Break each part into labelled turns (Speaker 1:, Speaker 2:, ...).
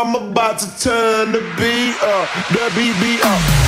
Speaker 1: I'm about to turn the beat up, the beat up.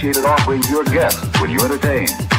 Speaker 2: appreciated offering your guests when you entertain.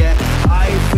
Speaker 2: Yeah, I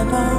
Speaker 3: Baba.